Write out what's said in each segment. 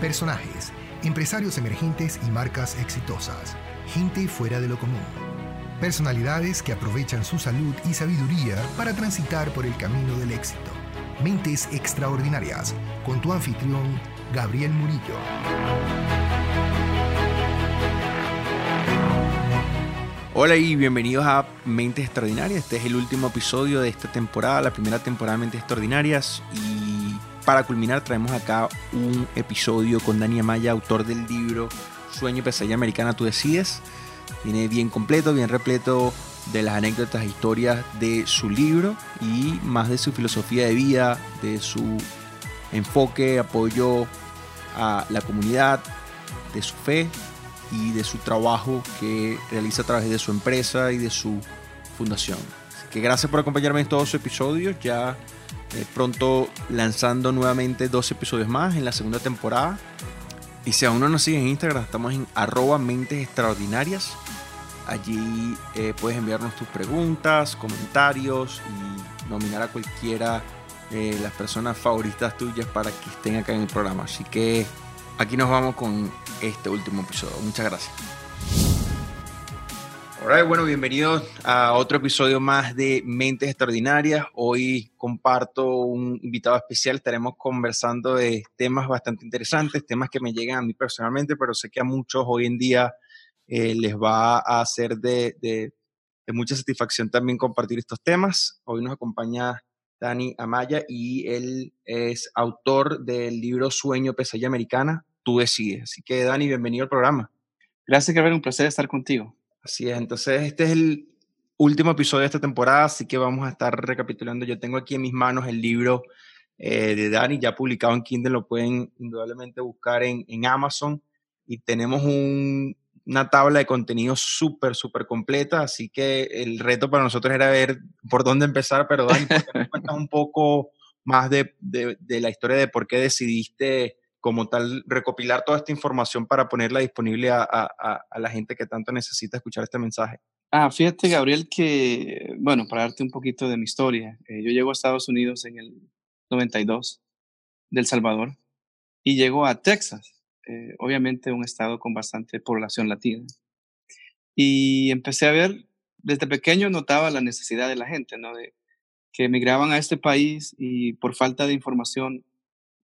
personajes, empresarios emergentes y marcas exitosas, gente fuera de lo común. Personalidades que aprovechan su salud y sabiduría para transitar por el camino del éxito. Mentes Extraordinarias, con tu anfitrión, Gabriel Murillo. Hola y bienvenidos a Mentes Extraordinarias. Este es el último episodio de esta temporada, la primera temporada de Mentes Extraordinarias. Y para culminar traemos acá un episodio con Dani Amaya, autor del libro Sueño Pesadilla Americana, tú decides. Viene bien completo, bien repleto de las anécdotas e historias de su libro y más de su filosofía de vida, de su enfoque, apoyo a la comunidad, de su fe y de su trabajo que realiza a través de su empresa y de su fundación. Así que gracias por acompañarme en todos los episodios. Ya eh, pronto lanzando nuevamente dos episodios más en la segunda temporada. Y si aún no nos sigues en Instagram, estamos en arroba mentes extraordinarias. Allí eh, puedes enviarnos tus preguntas, comentarios y nominar a cualquiera de las personas favoritas tuyas para que estén acá en el programa. Así que aquí nos vamos con este último episodio. Muchas gracias. Hola, bueno, bienvenidos a otro episodio más de Mentes Extraordinarias. Hoy comparto un invitado especial. Estaremos conversando de temas bastante interesantes, temas que me llegan a mí personalmente, pero sé que a muchos hoy en día eh, les va a hacer de, de, de mucha satisfacción también compartir estos temas. Hoy nos acompaña Dani Amaya y él es autor del libro Sueño Pesadilla Americana, tú decides. Así que Dani, bienvenido al programa. Gracias, Gabriel, un placer estar contigo. Así es, entonces este es el último episodio de esta temporada, así que vamos a estar recapitulando. Yo tengo aquí en mis manos el libro eh, de Dani, ya publicado en Kindle, lo pueden indudablemente buscar en, en Amazon y tenemos un, una tabla de contenido súper, súper completa, así que el reto para nosotros era ver por dónde empezar, pero Dani, ¿por cuentas un poco más de, de, de la historia de por qué decidiste como tal recopilar toda esta información para ponerla disponible a, a, a, la gente que tanto necesita escuchar este mensaje? Ah, fíjate, Gabriel, que, bueno, para darte un poquito de mi historia, eh, yo llego a Estados Unidos en el 92, del Salvador, y llego a Texas, eh, obviamente un estado con bastante población latina. Y empecé a ver, desde pequeño notaba la necesidad de la gente, ¿no? De, que emigraban a este país y por falta de información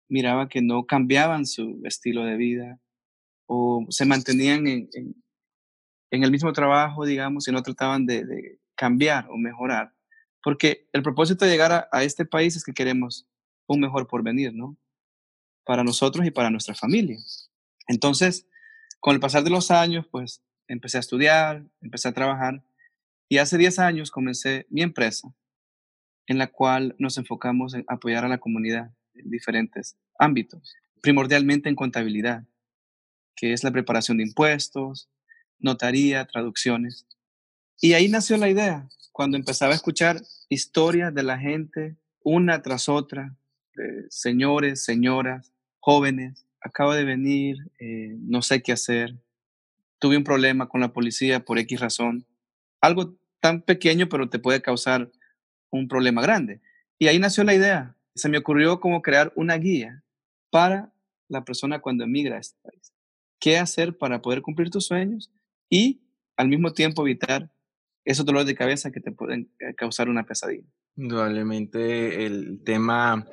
miraba que no cambiaban su estilo de vida o se mantenían en, en, el mismo trabajo, digamos, y no trataban de, de, cambiar o mejorar. Porque el propósito de llegar a, a, este país es que queremos un mejor porvenir, ¿no? Para nosotros y para nuestra familia. Entonces, con el pasar de los años, pues empecé a estudiar, empecé a trabajar y hace 10 años comencé mi empresa en la cual nos enfocamos en apoyar a la comunidad en diferentes ámbitos, primordialmente en contabilidad, que es la preparación de impuestos, notaría, traducciones. Y ahí nació la idea, cuando empezaba a escuchar historias de la gente, una tras otra, de señores, señoras, jóvenes, acabo de venir, eh, no sé qué hacer, tuve un problema con la policía por X razón, algo tan pequeño pero te puede causar un problema grande. Y ahí nació la idea, se me ocurrió como crear una guía para la persona cuando emigra a este país. ¿Qué hacer para poder cumplir tus sueños y al mismo tiempo evitar esos dolores de cabeza que te pueden eh, causar una pesadilla? Indudablemente el tema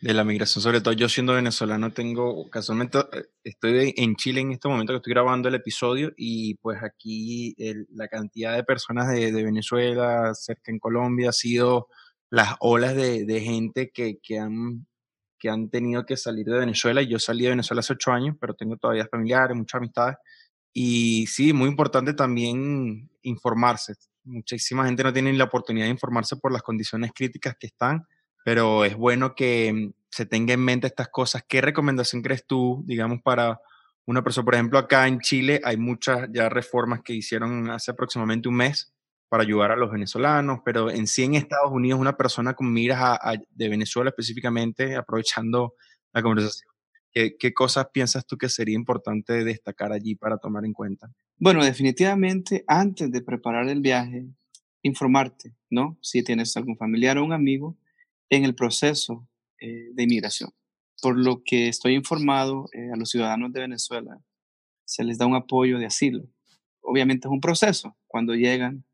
de la migración, sobre todo yo siendo venezolano, tengo, casualmente eh, estoy en Chile en este momento que estoy grabando el episodio y pues aquí la cantidad de personas de Venezuela, cerca en Colombia, ha sido las olas de, gente que, que, han, que han tenido que salir de Venezuela. Yo salí de Venezuela hace ocho años, pero tengo todavía familiares, muchas amistades. Y sí, muy importante también informarse. Muchísima gente no tiene la oportunidad de informarse por las condiciones críticas que están, pero es bueno que se tenga en mente estas cosas. ¿Qué recomendación crees tú, digamos, para una persona? Por ejemplo, acá en Chile hay muchas ya reformas que hicieron hace aproximadamente un mes para ayudar a los venezolanos, pero en sí en Estados Unidos una persona con miras a, a, de Venezuela específicamente, aprovechando la conversación, ¿qué, ¿qué, cosas piensas tú que sería importante destacar allí para tomar en cuenta? Bueno, definitivamente antes de preparar el viaje, informarte, ¿no? Si tienes algún familiar o un amigo en el proceso eh, de inmigración. por lo que estoy informado, eh, a los ciudadanos de Venezuela se les da un apoyo de asilo. Obviamente es un proceso. Cuando llegan,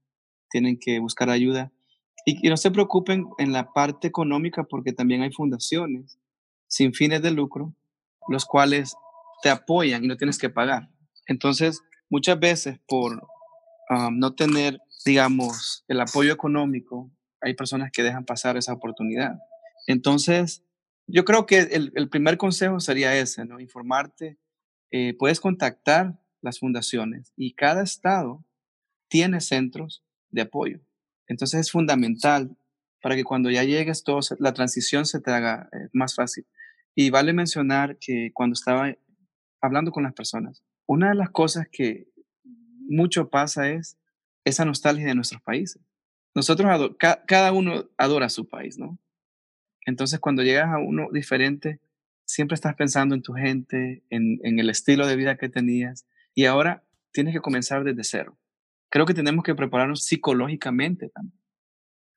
tienen que buscar ayuda. Y, y no se preocupen en la parte económica porque también hay fundaciones sin fines de lucro, los cuales te apoyan y no tienes que pagar. Entonces, muchas veces por no tener, digamos, el apoyo económico, hay personas que dejan pasar esa oportunidad. Entonces, yo creo que el, primer consejo sería ese, ¿no? Informarte. Eh, puedes contactar las fundaciones y cada estado tiene centros de apoyo. Entonces es fundamental para que cuando ya llegues, todo, la transición se te haga eh, más fácil. Y vale mencionar que cuando estaba hablando con las personas, una de las cosas que mucho pasa es esa nostalgia de nuestros países. Nosotros, cada uno adora su país, ¿no? Entonces, cuando llegas a uno diferente, siempre estás pensando en tu gente, en, en el estilo de vida que tenías, y ahora tienes que comenzar desde cero. Creo que tenemos que prepararnos psicológicamente también,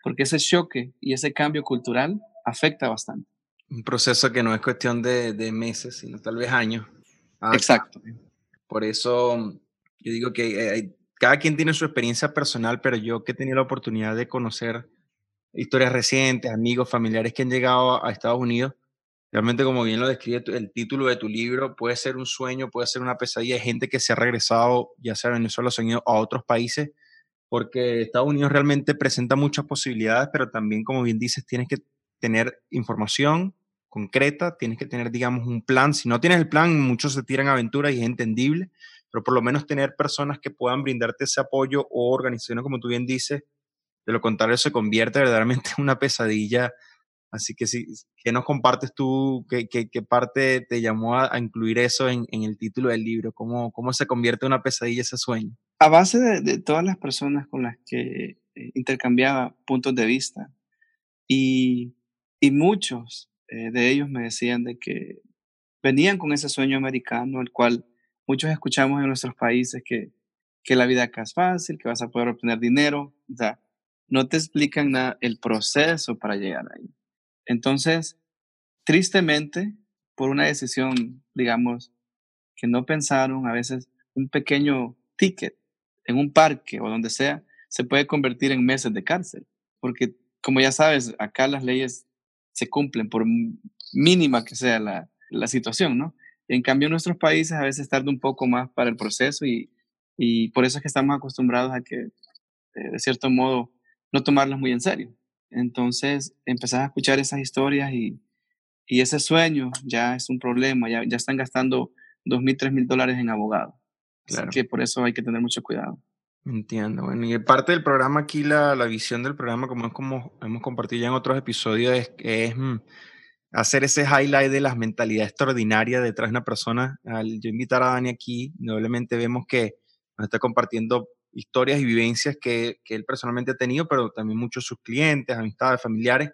porque ese choque y ese cambio cultural afecta bastante. Un proceso que no es cuestión de, de meses, sino tal vez años. Ah, Exacto. Por eso yo digo que eh, cada quien tiene su experiencia personal, pero yo que he tenido la oportunidad de conocer historias recientes, amigos, familiares que han llegado a Estados Unidos, realmente como bien lo describe el título de tu libro, puede ser un sueño, puede ser una pesadilla. Hay gente que se ha regresado, ya sea a Venezuela o a otros países, porque Estados Unidos realmente presenta muchas posibilidades, pero también, como bien dices, tienes que tener información concreta, tienes que tener, digamos, un plan. Si no tienes el plan, muchos se tiran aventuras y es entendible, pero por lo menos tener personas que puedan brindarte ese apoyo o organizaciones, como tú bien dices, de lo contrario se convierte verdaderamente en una pesadilla. Así que sí, ¿qué nos compartes tú? ¿Qué, qué, parte te llamó a, incluir eso en, en, el título del libro? ¿Cómo, ¿Cómo se convierte en una pesadilla ese sueño? A base de, de todas las personas con las que eh, intercambiaba puntos de vista y, y muchos eh, de ellos me decían de que venían con ese sueño americano, el cual muchos escuchamos en nuestros países que, que la vida acá es fácil, que vas a poder obtener dinero, o sea, no te explican nada el proceso para llegar ahí. Entonces, tristemente, por una decisión, digamos, que no pensaron, a veces un pequeño ticket en un parque o donde sea, se puede convertir en meses de cárcel, porque como ya sabes, acá las leyes se cumplen por mínima que sea la, la situación, ¿no? En cambio, en nuestros países a veces tarda un poco más para el proceso y, y por eso es que estamos acostumbrados a que, eh, de cierto modo, no tomarlos muy en serio. Entonces, empezás a escuchar esas historias y, y ese sueño ya es un problema, ya, ya están gastando dos mil, tres mil dólares en abogado. Claro. Así que por eso hay que tener mucho cuidado. Entiendo. Bueno, y parte del programa aquí, la, la visión del programa, como es como hemos compartido ya en otros episodios, es, es mm, hacer ese highlight de las mentalidades extraordinarias detrás de una persona. Al yo invitar a Dani aquí, doblemente vemos que nos está compartiendo historias y vivencias que, que, él personalmente ha tenido, pero también muchos sus clientes, amistades, familiares.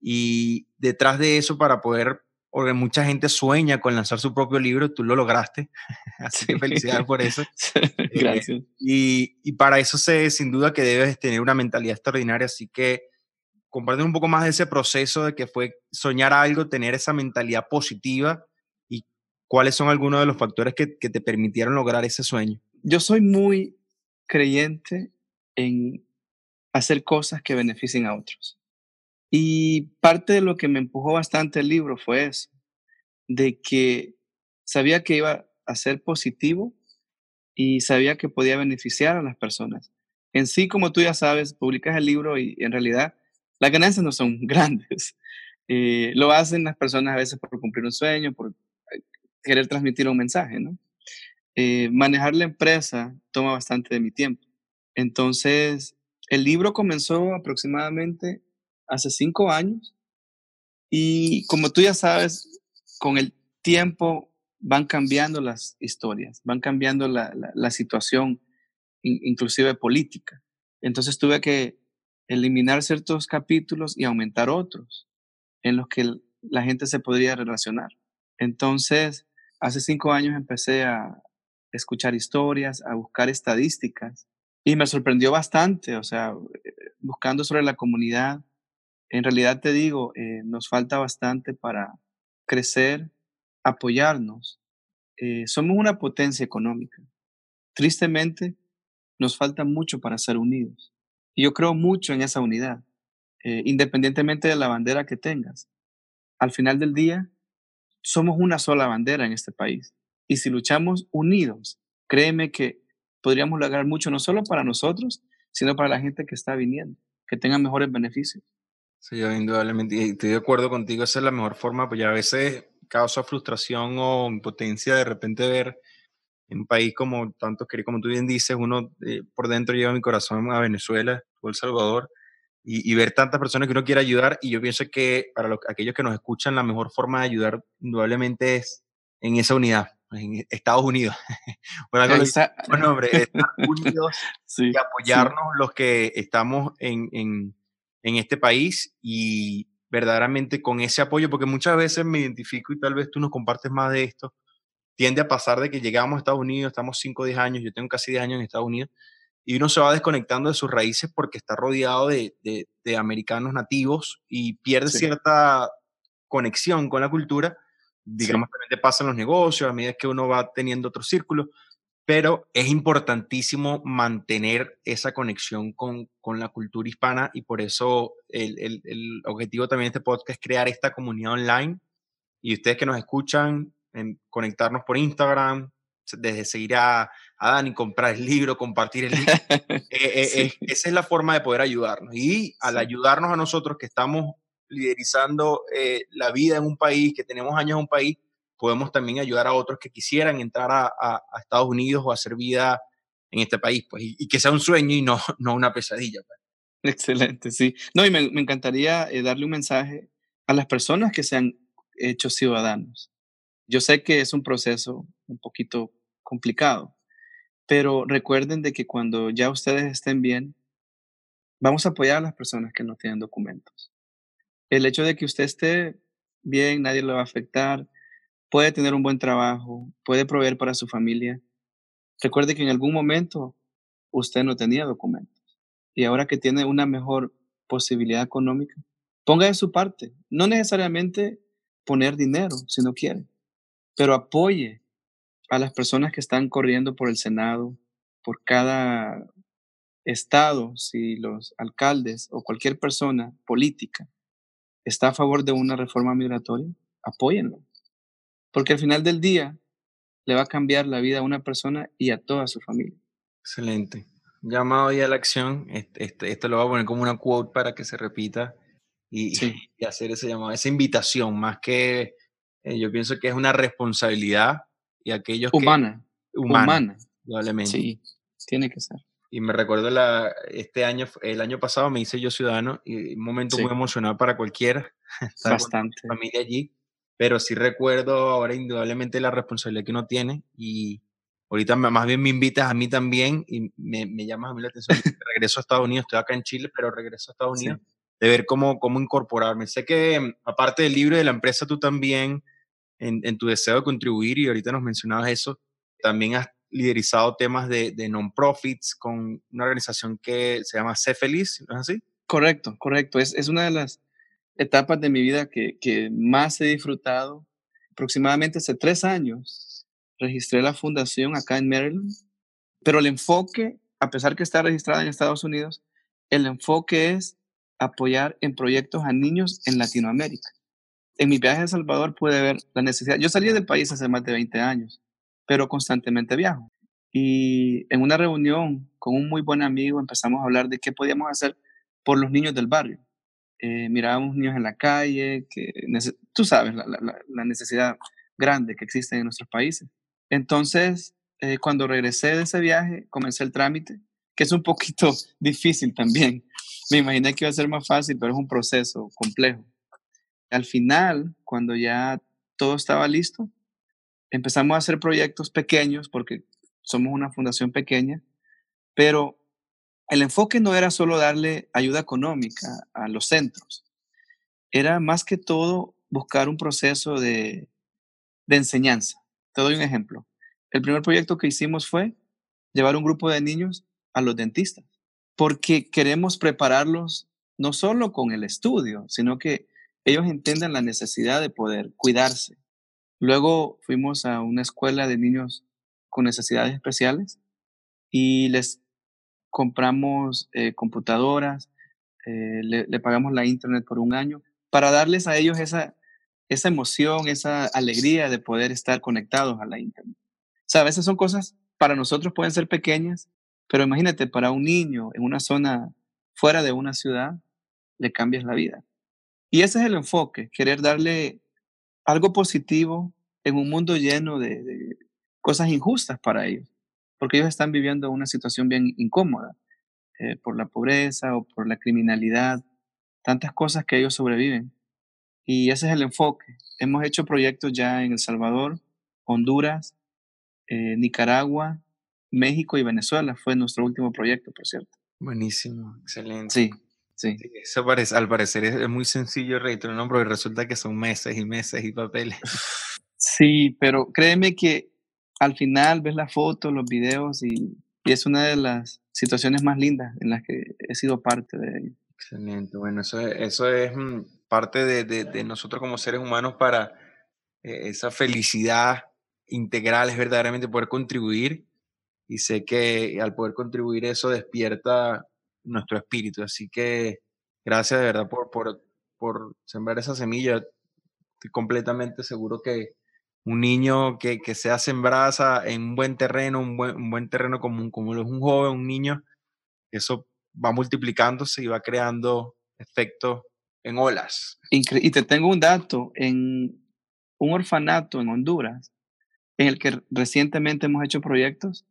Y detrás de eso, para poder, porque mucha gente sueña con lanzar su propio libro, tú lo lograste. Así que felicidades por eso. Gracias. Eh, y, y, para eso sé, sin duda que debes tener una mentalidad extraordinaria. Así que compartir un poco más de ese proceso de que fue soñar algo, tener esa mentalidad positiva y cuáles son algunos de los factores que, que te permitieron lograr ese sueño. Yo soy muy creyente en hacer cosas que beneficien a otros. Y parte de lo que me empujó bastante el libro fue eso, de que sabía que iba a ser positivo y sabía que podía beneficiar a las personas. En sí, como tú ya sabes, publicas el libro y en realidad las ganancias no son grandes. Eh, lo hacen las personas a veces por cumplir un sueño, por eh, querer transmitir un mensaje, ¿no? Eh, manejar la empresa toma bastante de mi tiempo. Entonces, el libro comenzó aproximadamente hace cinco años y como tú ya sabes, con el tiempo van cambiando las historias, van cambiando la, la, la situación, inclusive política. Entonces tuve que eliminar ciertos capítulos y aumentar otros en los que la gente se podría relacionar. Entonces, hace cinco años empecé a escuchar historias, a buscar estadísticas y me sorprendió bastante, o sea, buscando sobre la comunidad. En realidad te digo, eh, nos falta bastante para crecer, apoyarnos. Eh, somos una potencia económica. Tristemente, nos falta mucho para ser unidos. Y yo creo mucho en esa unidad, eh, independientemente de la bandera que tengas. Al final del día, somos una sola bandera en este país. Y si luchamos unidos, créeme que podríamos lograr mucho, no solo para nosotros, sino para la gente que está viniendo, que tengan mejores beneficios. Sí, indudablemente, estoy de acuerdo contigo, esa es la mejor forma, pues ya a veces causa frustración o impotencia de repente ver en un país como tanto como tú bien dices, uno eh, por dentro lleva mi corazón a Venezuela o El Salvador y, ver tantas personas que uno quiere ayudar y yo pienso que para aquellos que nos escuchan la mejor forma de ayudar indudablemente es en esa unidad, en Estados Unidos. bueno, hombre, Estados Unidos y apoyarnos los que estamos en, en, en este país y verdaderamente con ese apoyo, porque muchas veces me identifico y tal vez tú nos compartes más de esto, tiende a pasar de que llegamos a Estados Unidos, estamos 5 o 10 años, yo tengo casi 10 años en Estados Unidos, y uno se va desconectando de sus raíces porque está rodeado de, de, americanos nativos y pierde cierta conexión con la cultura. Digamos, también te pasa en los negocios, a medida que uno va teniendo otro círculo, pero es importantísimo mantener esa conexión con, con la cultura hispana y por eso el, el, el, objetivo también de este podcast es crear esta comunidad online. Y ustedes que nos escuchan, en conectarnos por Instagram, desde seguir a, a Dani, comprar el libro, compartir el libro. Eh, eh, esa es la forma de poder ayudarnos. Y al ayudarnos a nosotros que estamos liderizando eh, la vida en un país, que tenemos años en un país, podemos también ayudar a otros que quisieran entrar a, a, Estados Unidos o hacer vida en este país, pues, y, que sea un sueño y no, no una pesadilla. Pues. Excelente, sí. No, y me, me encantaría darle un mensaje a las personas que se han hecho ciudadanos. Yo sé que es un proceso un poquito complicado, pero recuerden de que cuando ya ustedes estén bien, vamos a apoyar a las personas que no tienen documentos. El hecho de que usted esté bien, nadie le va a afectar, puede tener un buen trabajo, puede proveer para su familia. Recuerde que en algún momento usted no tenía documentos y ahora que tiene una mejor posibilidad económica, ponga de su parte. No necesariamente poner dinero si no quiere, pero apoye a las personas que están corriendo por el Senado, por cada estado, si los alcaldes o cualquier persona política está a favor de una reforma migratoria, apóyenlo. Porque al final del día le va a cambiar la vida a una persona y a toda su familia. Excelente. Llamado ya a la acción. Este, este, lo voy a poner como una quote para que se repita y, y hacer ese llamado, esa invitación, más que eh, yo pienso que es una responsabilidad y aquellos humana, que, humana, probablemente. Sí, tiene que ser. Y me recuerdo la, este año, el año pasado me hice yo ciudadano y un momento muy emocionado para cualquiera. Bastante. Con familia allí, pero sí recuerdo ahora indudablemente la responsabilidad que uno tiene y ahorita más bien me invitas a mí también y me, me llamas a mí la atención. regreso a Estados Unidos, estoy acá en Chile, pero regreso a Estados Unidos, de ver cómo, cómo incorporarme. Sé que aparte del libro de la empresa, tú también en, tu deseo de contribuir y ahorita nos mencionabas eso, también has liderizado temas de, de non-profits con una organización que se llama Sé Feliz, ¿no es así? Correcto, correcto. Es, es una de las etapas de mi vida que, que más he disfrutado. Aproximadamente hace tres años registré la fundación acá en Maryland, pero el enfoque, a pesar que está registrada en Estados Unidos, el enfoque es apoyar en proyectos a niños en Latinoamérica en mi viaje a El Salvador pude ver la necesidad. Yo salí del país hace más de 20 años, pero constantemente viajo. Y en una reunión con un muy buen amigo empezamos a hablar de qué podíamos hacer por los niños del barrio. Eh, mirábamos niños en la calle, que tú sabes la, necesidad grande que existe en nuestros países. Entonces, eh, cuando regresé de ese viaje, comencé el trámite, que es un poquito difícil también. Me imaginé que iba a ser más fácil, pero es un proceso complejo. Al final, cuando ya todo estaba listo, empezamos a hacer proyectos pequeños porque somos una fundación pequeña, pero el enfoque no era solo darle ayuda económica a los centros, era más que todo buscar un proceso de, enseñanza. Te doy un ejemplo. El primer proyecto que hicimos fue llevar un grupo de niños a los dentistas, porque queremos prepararlos no solo con el estudio, sino que ellos entiendan la necesidad de poder cuidarse. Luego fuimos a una escuela de niños con necesidades especiales y les compramos eh, computadoras, eh, le, pagamos la internet por un año para darles a ellos esa, esa emoción, esa alegría de poder estar conectados a la internet. O sea, a veces son cosas para nosotros pueden ser pequeñas, pero imagínate, para un niño en una zona fuera de una ciudad, le cambias la vida. Y ese es el enfoque, querer darle algo positivo en un mundo lleno de, cosas injustas para ellos, porque ellos están viviendo una situación bien incómoda eh, por la pobreza o por la criminalidad, tantas cosas que ellos sobreviven. Y ese es el enfoque. Hemos hecho proyectos ya en El Salvador, Honduras, eh, Nicaragua, México y Venezuela. Fue nuestro último proyecto, por cierto. Buenísimo, excelente. Sí, sí. eso parece, al parecer es, muy sencillo reiterar un porque resulta que son meses y meses y papeles. Sí, pero créeme que al final ves la foto, los videos y, es una de las situaciones más lindas en las que he sido parte de. Excelente, bueno, eso es, eso es mm, parte de, de, nosotros como seres humanos para eh, esa felicidad integral, es verdaderamente poder contribuir y sé que al poder contribuir eso despierta nuestro espíritu. Así que gracias de verdad por, por, por sembrar esa semilla. Estoy completamente seguro que un niño que, que sea sembrada en un buen terreno, un buen, un buen terreno común, como lo es un joven, un niño, eso va multiplicándose y va creando efectos en olas. Y te tengo un dato, en un orfanato en Honduras, en el que recientemente hemos hecho proyectos,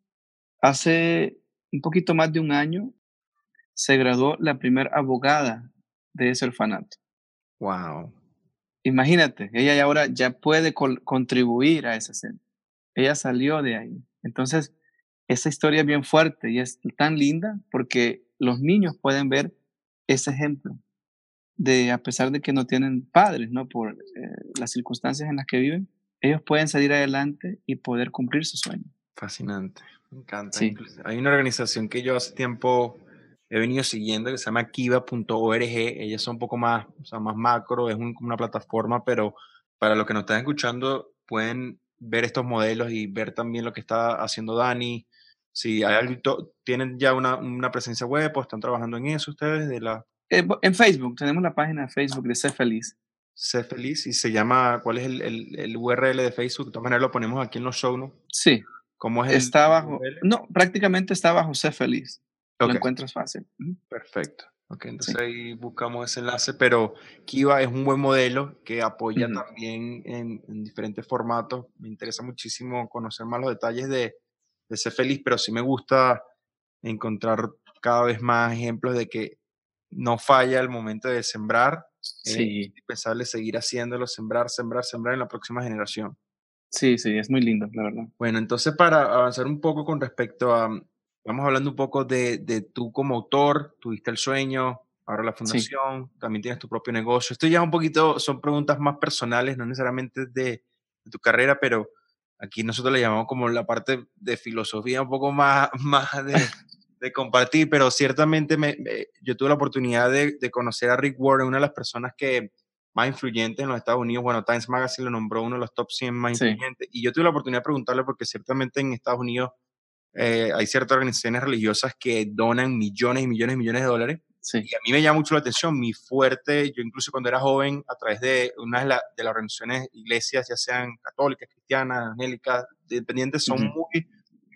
Hace un poquito más de un año se graduó la primera abogada de ese orfanato. Wow. Imagínate, ella ahora ya puede contribuir a ese centro. Ella salió de ahí. Entonces, esa historia es bien fuerte y es tan linda porque los niños pueden ver ese ejemplo de, a pesar de que no tienen padres, ¿no? Por eh, las circunstancias en las que viven, ellos pueden salir adelante y poder cumplir su sueño. Fascinante. Me encanta. Hay una organización que yo hace tiempo he venido siguiendo que se llama kiva.org. Ellas son un poco más, o sea, más macro, es una plataforma, pero para los que nos están escuchando pueden ver estos modelos y ver también lo que está haciendo Dani. Si hay algo, tienen ya una, una presencia web o están trabajando en eso ustedes de la... Eh, en Facebook, tenemos la página de Facebook de Sé Feliz. Sé Feliz y se llama, ¿cuál es el, el, el URL de Facebook? De todas maneras lo ponemos aquí en los show, ¿no? Sí, ¿Cómo es está bajo, no, prácticamente está bajo Sé Feliz. Lo encuentras fácil. Perfecto. Ok, entonces ahí buscamos ese enlace, pero Kiva es un buen modelo que apoya también en, diferentes formatos. Me interesa muchísimo conocer más los detalles de, de Sé Feliz, pero sí me gusta encontrar cada vez más ejemplos de que no falla el momento de sembrar, eh, sí. eh, pensarle seguir haciéndolo, sembrar, sembrar, sembrar en la próxima generación. Sí, sí, es muy lindo, la verdad. Bueno, entonces para avanzar un poco con respecto a, vamos hablando un poco de, de tú como autor, tuviste el sueño, ahora la fundación, también tienes tu propio negocio. Esto ya un poquito, son preguntas más personales, no necesariamente de, tu carrera, pero aquí nosotros le llamamos como la parte de filosofía un poco más, más de, de compartir, pero ciertamente me, yo tuve la oportunidad de, de conocer a Rick Warren, una de las personas que más influyentes en los Estados Unidos. Bueno, Times Magazine lo nombró uno de los top 100 más influyentes. Y yo tuve la oportunidad de preguntarle porque ciertamente en Estados Unidos eh, hay ciertas organizaciones religiosas que donan millones y millones y millones de dólares. Sí. Y a mí me llama mucho la atención, mi fuerte, yo incluso cuando era joven, a través de una de, de las organizaciones, iglesias, ya sean católicas, cristianas, angélicas, independientes, son muy,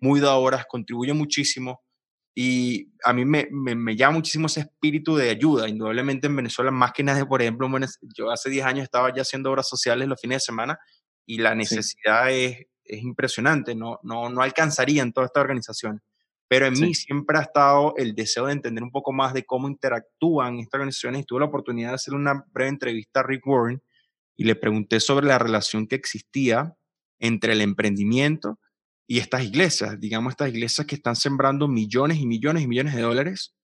muy dadoras, contribuyen muchísimo y a mí me, me, llama muchísimo ese espíritu de ayuda. Indudablemente en Venezuela, más que nada, por ejemplo, yo hace 10 años estaba ya haciendo obras sociales los fines de semana y la necesidad es, es, impresionante. No, no, no alcanzarían toda esta organización. Pero en mí siempre ha estado el deseo de entender un poco más de cómo interactúan estas organizaciones. Y tuve la oportunidad de hacer una breve entrevista a Rick Warren y le pregunté sobre la relación que existía entre el emprendimiento y estas iglesias, digamos estas iglesias que están sembrando millones y millones y millones de dólares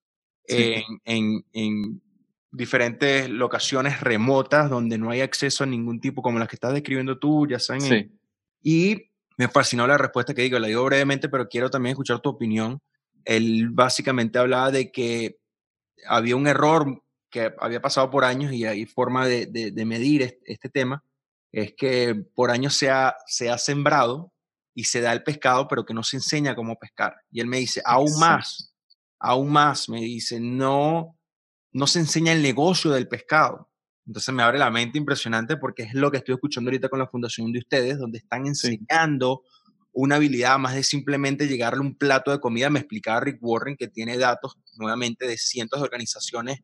en, en, diferentes locaciones remotas donde no hay acceso a ningún tipo, como las que estás describiendo tú, ya saben. Sí. Y me fascinó la respuesta que digo, la digo brevemente, pero quiero también escuchar tu opinión. Él básicamente hablaba de que había un error que había pasado por años y hay forma de, de, medir este, tema, es que por años se ha, se ha sembrado y se da el pescado, pero que no se enseña cómo pescar. Y él me dice, aún más, aún más, me dice, no, no se enseña el negocio del pescado. Entonces me abre la mente impresionante porque es lo que estoy escuchando ahorita con la fundación de ustedes, donde están enseñando una habilidad más de simplemente llegarle un plato de comida. Me explicaba Rick Warren que tiene datos nuevamente de cientos de organizaciones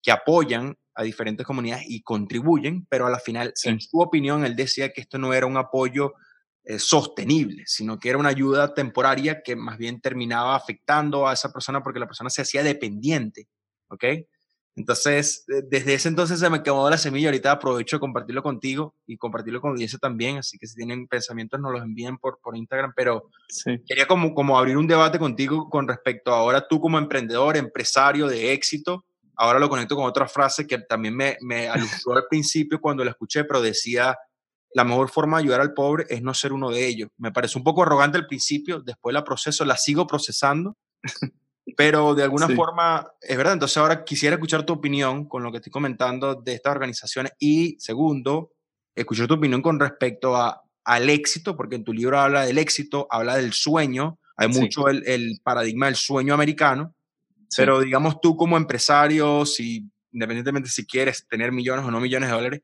que apoyan a diferentes comunidades y contribuyen, pero a la final, en su opinión, él decía que esto no era un apoyo eh, sostenible, sino que era una ayuda temporaria que más bien terminaba afectando a esa persona porque la persona se hacía dependiente, ¿ok? Entonces, desde ese entonces se me quemó la semilla. Ahorita aprovecho de compartirlo contigo y compartirlo con audiencia también. Así que si tienen pensamientos, nos los envíen por, por Instagram. Pero quería como, como abrir un debate contigo con respecto a ahora tú como emprendedor, empresario de éxito. Ahora lo conecto con otra frase que también me, me alustró al principio cuando la escuché, pero decía, la mejor forma de ayudar al pobre es no ser uno de ellos. Me parece un poco arrogante al principio, después la proceso, la sigo procesando. Pero de alguna forma, es verdad, entonces ahora quisiera escuchar tu opinión con lo que estoy comentando de estas organizaciones y segundo, escuchar tu opinión con respecto a, al éxito, porque en tu libro habla del éxito, habla del sueño, hay mucho el, el, paradigma del sueño americano, pero digamos tú como empresario, si independientemente si quieres tener millones o no millones de dólares,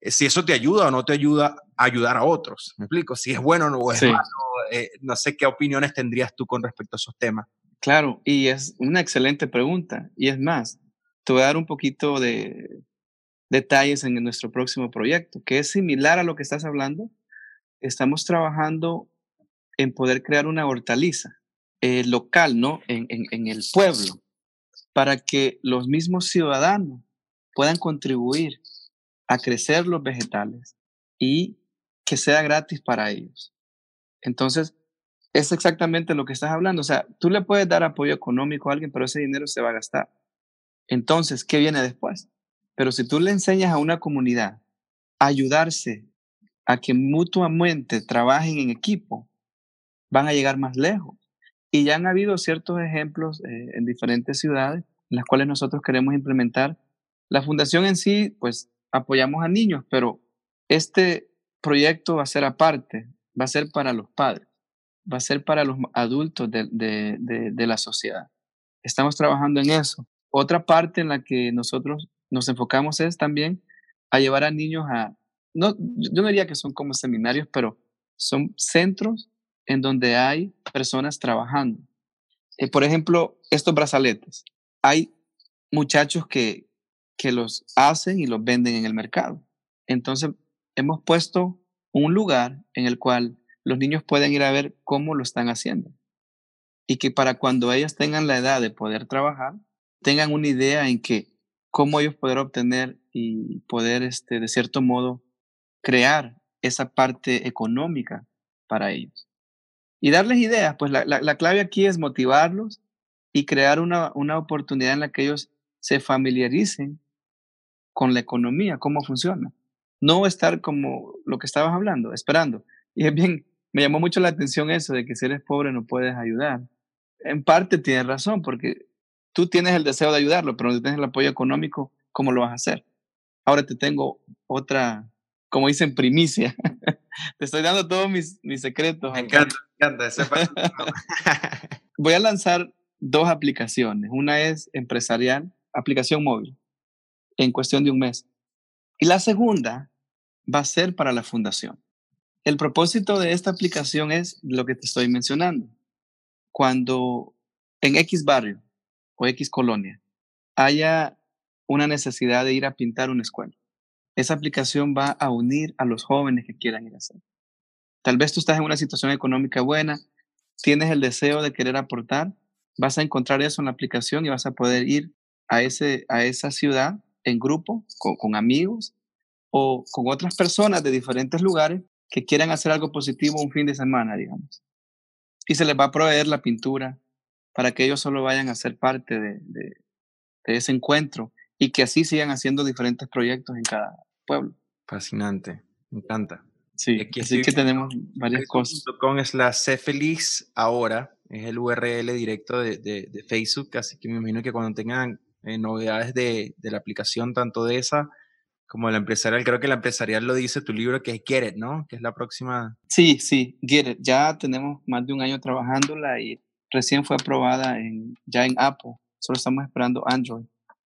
eh, si eso te ayuda o no te ayuda a ayudar a otros, ¿me explico? Si es bueno o no es malo, eh, no sé qué opiniones tendrías tú con respecto a esos temas. Claro, y es una excelente pregunta. Y es más, te voy a dar un poquito de detalles en nuestro próximo proyecto, que es similar a lo que estás hablando. Estamos trabajando en poder crear una hortaliza eh, local, ¿no? En, en el pueblo, para que los mismos ciudadanos puedan contribuir a crecer los vegetales y que sea gratis para ellos. Entonces, es exactamente lo que estás hablando. O sea, tú le puedes dar apoyo económico a alguien, pero ese dinero se va a gastar. Entonces, ¿qué viene después? Pero si tú le enseñas a una comunidad a ayudarse, a que mutuamente trabajen en equipo, van a llegar más lejos. Y ya han habido ciertos ejemplos eh, en diferentes ciudades en las cuales nosotros queremos implementar. La fundación en sí, pues apoyamos a niños, pero este proyecto va a ser aparte, va a ser para los padres va a ser para los adultos de, de, de, la sociedad. Estamos trabajando en eso. Otra parte en la que nosotros nos enfocamos es también a llevar a niños a, no, yo no diría que son como seminarios, pero son centros en donde hay personas trabajando. Eh, por ejemplo, estos brazaletes. Hay muchachos que, que los hacen y los venden en el mercado. Entonces, hemos puesto un lugar en el cual los niños pueden ir a ver cómo lo están haciendo. Y que para cuando ellos tengan la edad de poder trabajar, tengan una idea en que cómo ellos poder obtener y poder, este, de cierto modo, crear esa parte económica para ellos. Y darles ideas, pues la, la, clave aquí es motivarlos y crear una, una oportunidad en la que ellos se familiaricen con la economía, cómo funciona. No estar como lo que estabas hablando, esperando. Y es bien, me llamó mucho la atención eso de que si eres pobre no puedes ayudar. En parte tienes razón, porque tú tienes el deseo de ayudarlo, pero no tienes el apoyo económico, ¿cómo lo vas a hacer? Ahora te tengo otra, como dicen, primicia. te estoy dando todos mis, mis secretos. Me encanta, me encanta. Voy a lanzar dos aplicaciones. Una es empresarial, aplicación móvil, en cuestión de un mes. Y la segunda va a ser para la fundación. El propósito de esta aplicación es lo que te estoy mencionando. Cuando en X barrio o X colonia haya una necesidad de ir a pintar una escuela, esa aplicación va a unir a los jóvenes que quieran ir a hacer. Tal vez tú estás en una situación económica buena, tienes el deseo de querer aportar, vas a encontrar eso en la aplicación y vas a poder ir a, ese, a esa ciudad en grupo, con, con amigos o con otras personas de diferentes lugares que quieran hacer algo positivo un fin de semana, digamos. Y se les va a proveer la pintura para que ellos solo vayan a ser parte de, de, ese encuentro y que así sigan haciendo diferentes proyectos en cada pueblo. Fascinante, me encanta. Sí, aquí así que tenemos varias cosas. Com es la C feliz ahora, es el URL directo de, de, de, Facebook, así que me imagino que cuando tengan eh, novedades de, de, la aplicación, tanto de esa como la empresarial. Creo que la empresarial lo dice tu libro, que es Get It, ¿no? Que es la próxima. Sí, sí, Get It. Ya tenemos más de un año trabajándola y recién fue aprobada en, ya en Apple. Solo estamos esperando Android.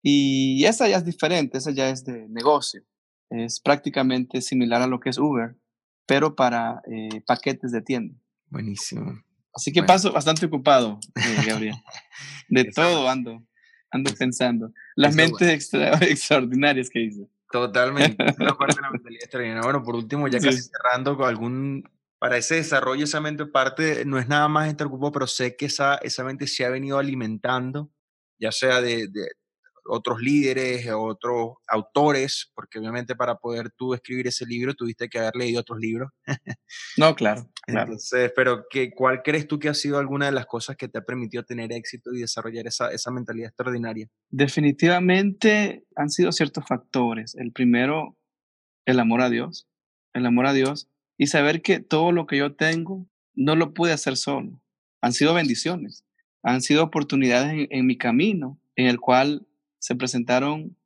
Y esa ya es diferente, esa ya es de negocio. Es prácticamente similar a lo que es Uber, pero para eh, paquetes de tienda. Buenísimo. Así que paso bastante ocupado, eh, Gabriel. De todo ando, ando pensando. Las mentes extraordinarias que hice. Totalmente. Bueno, por último, ya casi cerrando con algún para ese desarrollo, esa mente parte, no es nada más este grupo, pero sé que esa, esa mente se ha venido alimentando, ya sea de, otros líderes, otros autores, porque obviamente para poder tú escribir ese libro tuviste que haber leído otros libros. no, claro, claro. Entonces, pero ¿qué, ¿cuál crees tú que ha sido alguna de las cosas que te ha permitido tener éxito y desarrollar esa, esa mentalidad extraordinaria? Definitivamente han sido ciertos factores. El primero, el amor a Dios, el amor a Dios y saber que todo lo que yo tengo no lo pude hacer solo. Han sido bendiciones, han sido oportunidades en, en mi camino en el cual se presentaron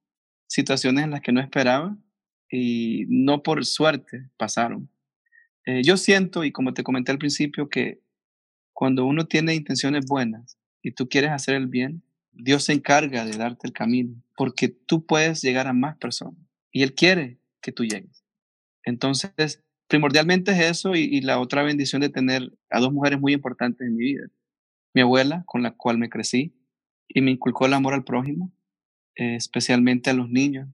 situaciones en las que no esperaba y no por suerte pasaron. Eh, yo siento, y como te comenté al principio, que cuando uno tiene intenciones buenas y tú quieres hacer el bien, Dios se encarga de darte el camino, porque tú puedes llegar a más personas y Él quiere que tú llegues. Entonces, primordialmente es eso y, y la otra bendición de tener a dos mujeres muy importantes en mi vida. Mi abuela, con la cual me crecí y me inculcó el amor al prójimo, eh, especialmente a los niños,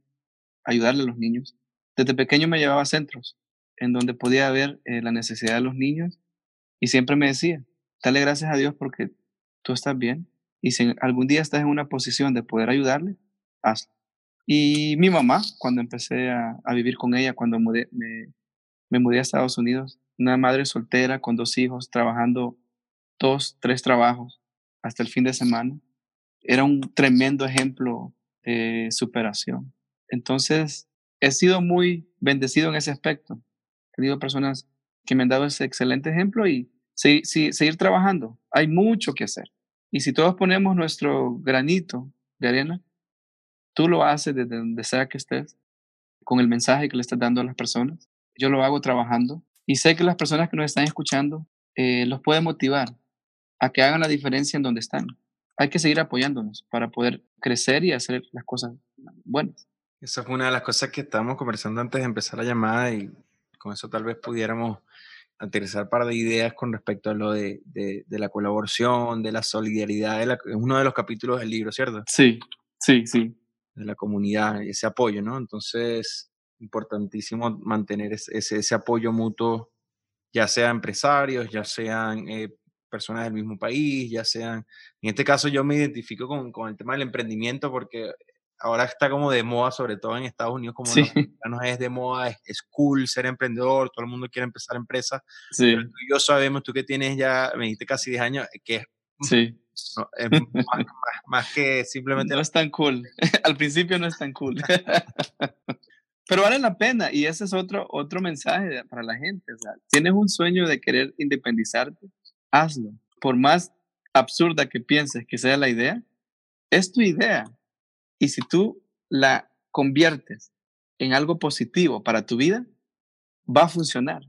ayudarle a los niños. Desde pequeño me llevaba a centros en donde podía ver eh, la necesidad de los niños y siempre me decía, dale gracias a Dios porque tú estás bien y si algún día estás en una posición de poder ayudarle, hazlo. Y mi mamá, cuando empecé a, vivir con ella, cuando me, me mudé a Estados Unidos, una madre soltera con dos hijos, trabajando dos, tres trabajos hasta el fin de semana, era un tremendo ejemplo superación. Entonces, he sido muy bendecido en ese aspecto. He tenido personas que me han dado ese excelente ejemplo y seguir trabajando. Hay mucho que hacer. Y si todos ponemos nuestro granito de arena, tú lo haces desde donde sea que estés, con el mensaje que le estás dando a las personas. Yo lo hago trabajando y sé que las personas que nos están escuchando eh, los puede motivar a que hagan la diferencia en donde están hay que seguir apoyándonos para poder crecer y hacer las cosas buenas. Esa fue una de las cosas que estábamos conversando antes de empezar la llamada y con eso tal vez pudiéramos aterrizar un par de ideas con respecto a lo de, de, la colaboración, de la solidaridad, es uno de los capítulos del libro, ¿cierto? Sí, sí, sí. De la comunidad, ese apoyo, ¿no? Entonces, importantísimo mantener ese, ese, apoyo mutuo, ya sea empresarios, ya sean eh, personas del mismo país, ya sean, en este caso yo me identifico con, con el tema del emprendimiento porque ahora está como de moda, sobre todo en Estados Unidos, como sí. no es de moda, es, cool ser emprendedor, todo el mundo quiere empezar empresa. Sí. Pero tú y yo sabemos, tú que tienes ya, me dijiste casi 10 años, que es, sí. es más, más, que simplemente... No es tan cool, al principio no es tan cool. Pero vale la pena y ese es otro, otro mensaje para la gente. O sea, tienes un sueño de querer independizarte, hazlo. Por más absurda que pienses que sea la idea, es tu idea. Y si tú la conviertes en algo positivo para tu vida, va a funcionar.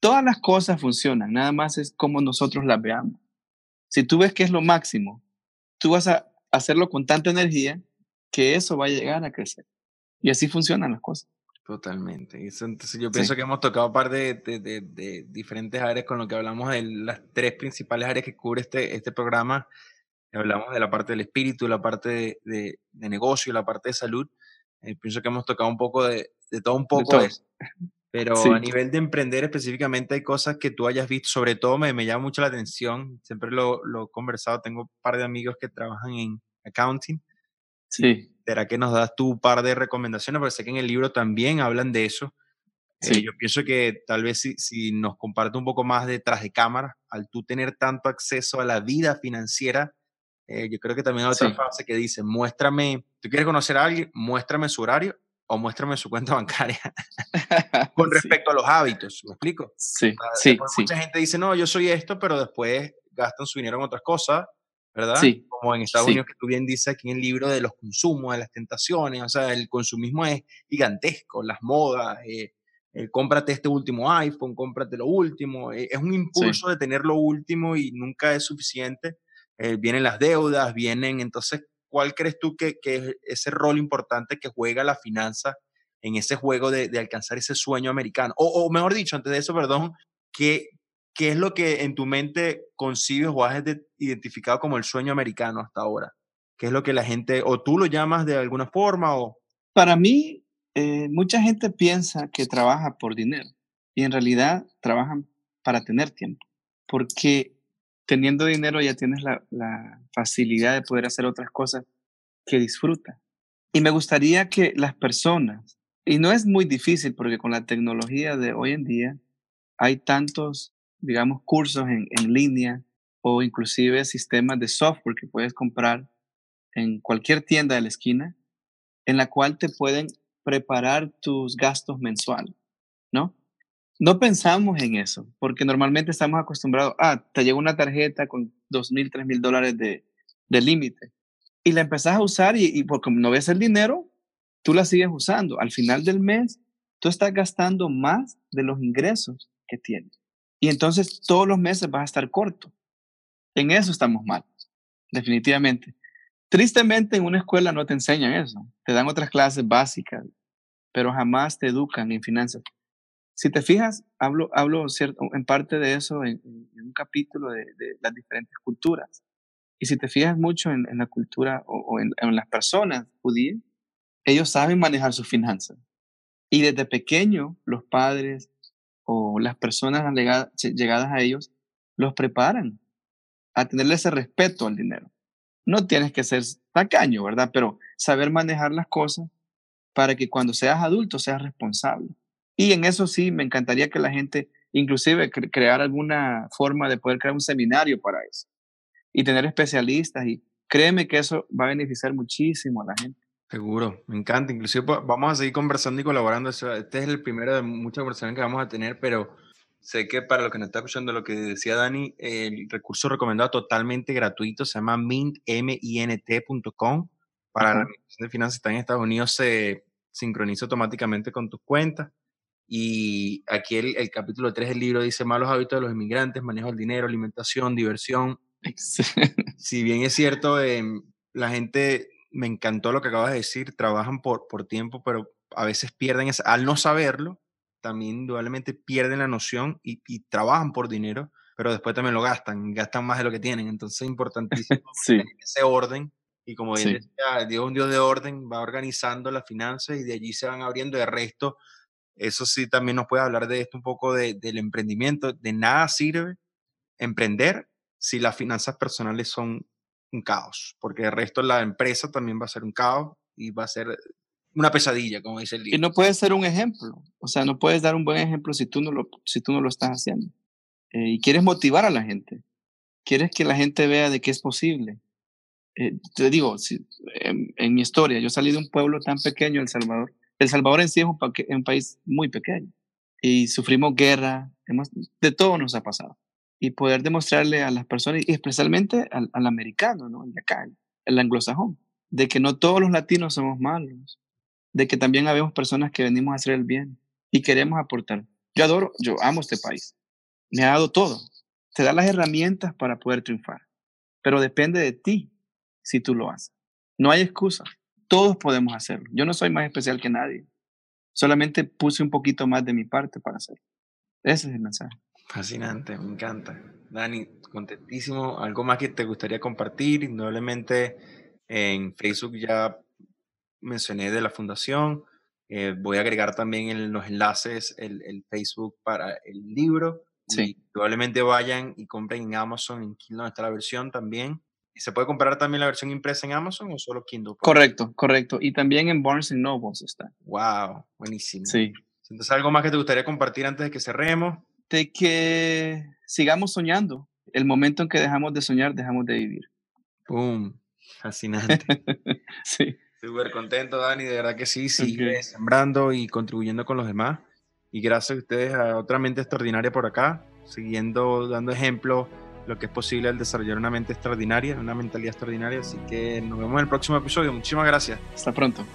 Todas las cosas funcionan, nada más es como nosotros las veamos. Si tú ves que es lo máximo, tú vas a hacerlo con tanta energía que eso va a llegar a crecer. Y así funcionan las cosas. Totalmente. entonces yo pienso que hemos tocado un par de, de, de, diferentes áreas con lo que hablamos de las tres principales áreas que cubre este, este programa. Hablamos de la parte del espíritu, la parte de, negocio, la parte de salud. Eh, pienso que hemos tocado un poco de, todo un poco eso. Pero a nivel de emprender específicamente hay cosas que tú hayas visto, sobre todo me, me llama mucho la atención, siempre lo, lo he conversado, tengo un par de amigos que trabajan en accounting Sí. ¿Será que nos das tú un par de recomendaciones? Porque sé que en el libro también hablan de eso. Eh, sí. yo pienso que tal vez si, si, nos comparte un poco más detrás de cámara, al tú tener tanto acceso a la vida financiera, eh, yo creo que también hay otra sí. frase que dice, muéstrame, tú quieres conocer a alguien, muéstrame su horario o muéstrame su cuenta bancaria con respecto sí. a los hábitos, ¿me explico? Sí, sí, Mucha gente dice, no, yo soy esto, pero después gastan su dinero en otras cosas ¿verdad? Sí. Como en Estados Unidos, que tú bien dices aquí en el libro de los consumos, de las tentaciones, o sea, el consumismo es gigantesco, las modas, eh, eh, cómprate este último iPhone, cómprate lo último, eh, es un impulso de tener lo último y nunca es suficiente. vienen las deudas, vienen, entonces, ¿cuál crees tú que, que es ese rol importante que juega la finanza en ese juego de, de alcanzar ese sueño americano? O, o, mejor dicho, antes de eso, perdón, ¿qué, ¿qué es lo que en tu mente concibes o has identificado como el sueño americano hasta ahora? ¿Qué es lo que la gente, o tú lo llamas de alguna forma? O... Para mí, eh, mucha gente piensa que trabaja por dinero y en realidad trabajan para tener tiempo, porque teniendo dinero ya tienes la, la facilidad de poder hacer otras cosas que disfruta. Y me gustaría que las personas, y no es muy difícil porque con la tecnología de hoy en día hay tantos digamos, cursos en, en línea o inclusive sistemas de software que puedes comprar en cualquier tienda de la esquina, en la cual te pueden preparar tus gastos mensuales, ¿no? No pensamos en eso, porque normalmente estamos acostumbrados, ah, te llega una tarjeta con dos mil, tres mil dólares de, de límite, y la empezás a usar y, y porque no ves el dinero, tú la sigues usando. Al final del mes, tú estás gastando más de los ingresos que tienes. Y entonces todos los meses vas a estar corto. En eso estamos mal, definitivamente. Tristemente en una escuela no te enseñan eso. Te dan otras clases básicas, pero jamás te educan en finanzas. Si te fijas, hablo, hablo cierto, en parte de eso en, un capítulo de, las diferentes culturas. Y si te fijas mucho en, la cultura o, en, en, las personas judías, ellos saben manejar sus finanzas. Y desde pequeño, los padres, o las personas llegadas a ellos los preparan a tenerle ese respeto al dinero. No tienes que ser tacaño, ¿verdad? Pero saber manejar las cosas para que cuando seas adulto seas responsable. Y en eso sí, me encantaría que la gente, inclusive, crear alguna forma de poder crear un seminario para eso y tener especialistas. Y créeme que eso va a beneficiar muchísimo a la gente. Seguro, me encanta. Inclusive pues, vamos a seguir conversando y colaborando. Este es el primero de muchas conversaciones que vamos a tener, pero sé que para lo que nos está escuchando, lo que decía Dani, el recurso recomendado totalmente gratuito se llama mint.com. Para la administración de finanzas está en Estados Unidos, se sincroniza automáticamente con tus cuentas. Y aquí el, el capítulo 3 del libro dice malos hábitos de los inmigrantes, manejo del dinero, alimentación, diversión. si bien es cierto, eh, la gente me encantó lo que acabas de decir, trabajan por, por tiempo, pero a veces pierden, esa, al no saberlo, también indudablemente pierden la noción y, trabajan por dinero, pero después también lo gastan, gastan más de lo que tienen. Entonces es importantísimo ese orden. Y como bien decía, Dios un Dios de orden, va organizando las finanzas y de allí se van abriendo el resto. Eso sí, también nos puede hablar de esto un poco del emprendimiento. De nada sirve emprender si las finanzas personales son un caos, porque el resto de la empresa también va a ser un caos y va a ser una pesadilla, como dice el libro. Y no puedes ser un ejemplo, o sea, no puedes dar un buen ejemplo si tú no lo, si tú no lo estás haciendo. Eh, y quieres motivar a la gente, quieres que la gente vea de que es posible. Eh, te digo, si, en, mi historia, yo salí de un pueblo tan pequeño, El Salvador. El Salvador en sí es un, un país muy pequeño y sufrimos guerra, hemos, de todo nos ha pasado y poder demostrarle a las personas, y especialmente al, americano, ¿no? el de acá, el anglosajón, de que no todos los latinos somos malos, de que también habemos personas que venimos a hacer el bien y queremos aportar. Yo adoro, yo amo este país, me ha dado todo, te da las herramientas para poder triunfar, pero depende de ti si tú lo haces. No hay excusa, todos podemos hacerlo. Yo no soy más especial que nadie, solamente puse un poquito más de mi parte para hacerlo. Ese es el mensaje. Fascinante, me encanta. Dani, contentísimo. ¿Algo más que te gustaría compartir? Indudablemente en Facebook ya mencioné de la fundación. Eh, voy a agregar también en los enlaces el, el Facebook para el libro. Sí. probablemente vayan y compren en Amazon, en Kindle está la versión también. ¿Y se puede comprar también la versión impresa en Amazon o solo Kindle? Correcto, correcto. Y también en Barnes Noble está. Wow, buenísimo. Sí. Entonces, ¿algo más que te gustaría compartir antes de que cerremos? De que sigamos soñando. El momento en que dejamos de soñar, dejamos de vivir. ¡Pum! Fascinante. sí. Súper contento, Dani. De verdad que sí, sigue sembrando y contribuyendo con los demás. Y gracias a ustedes a otra mente extraordinaria por acá, siguiendo, dando ejemplo lo que es posible al desarrollar una mente extraordinaria, una mentalidad extraordinaria. Así que nos vemos en el próximo episodio. Muchísimas gracias. Hasta pronto.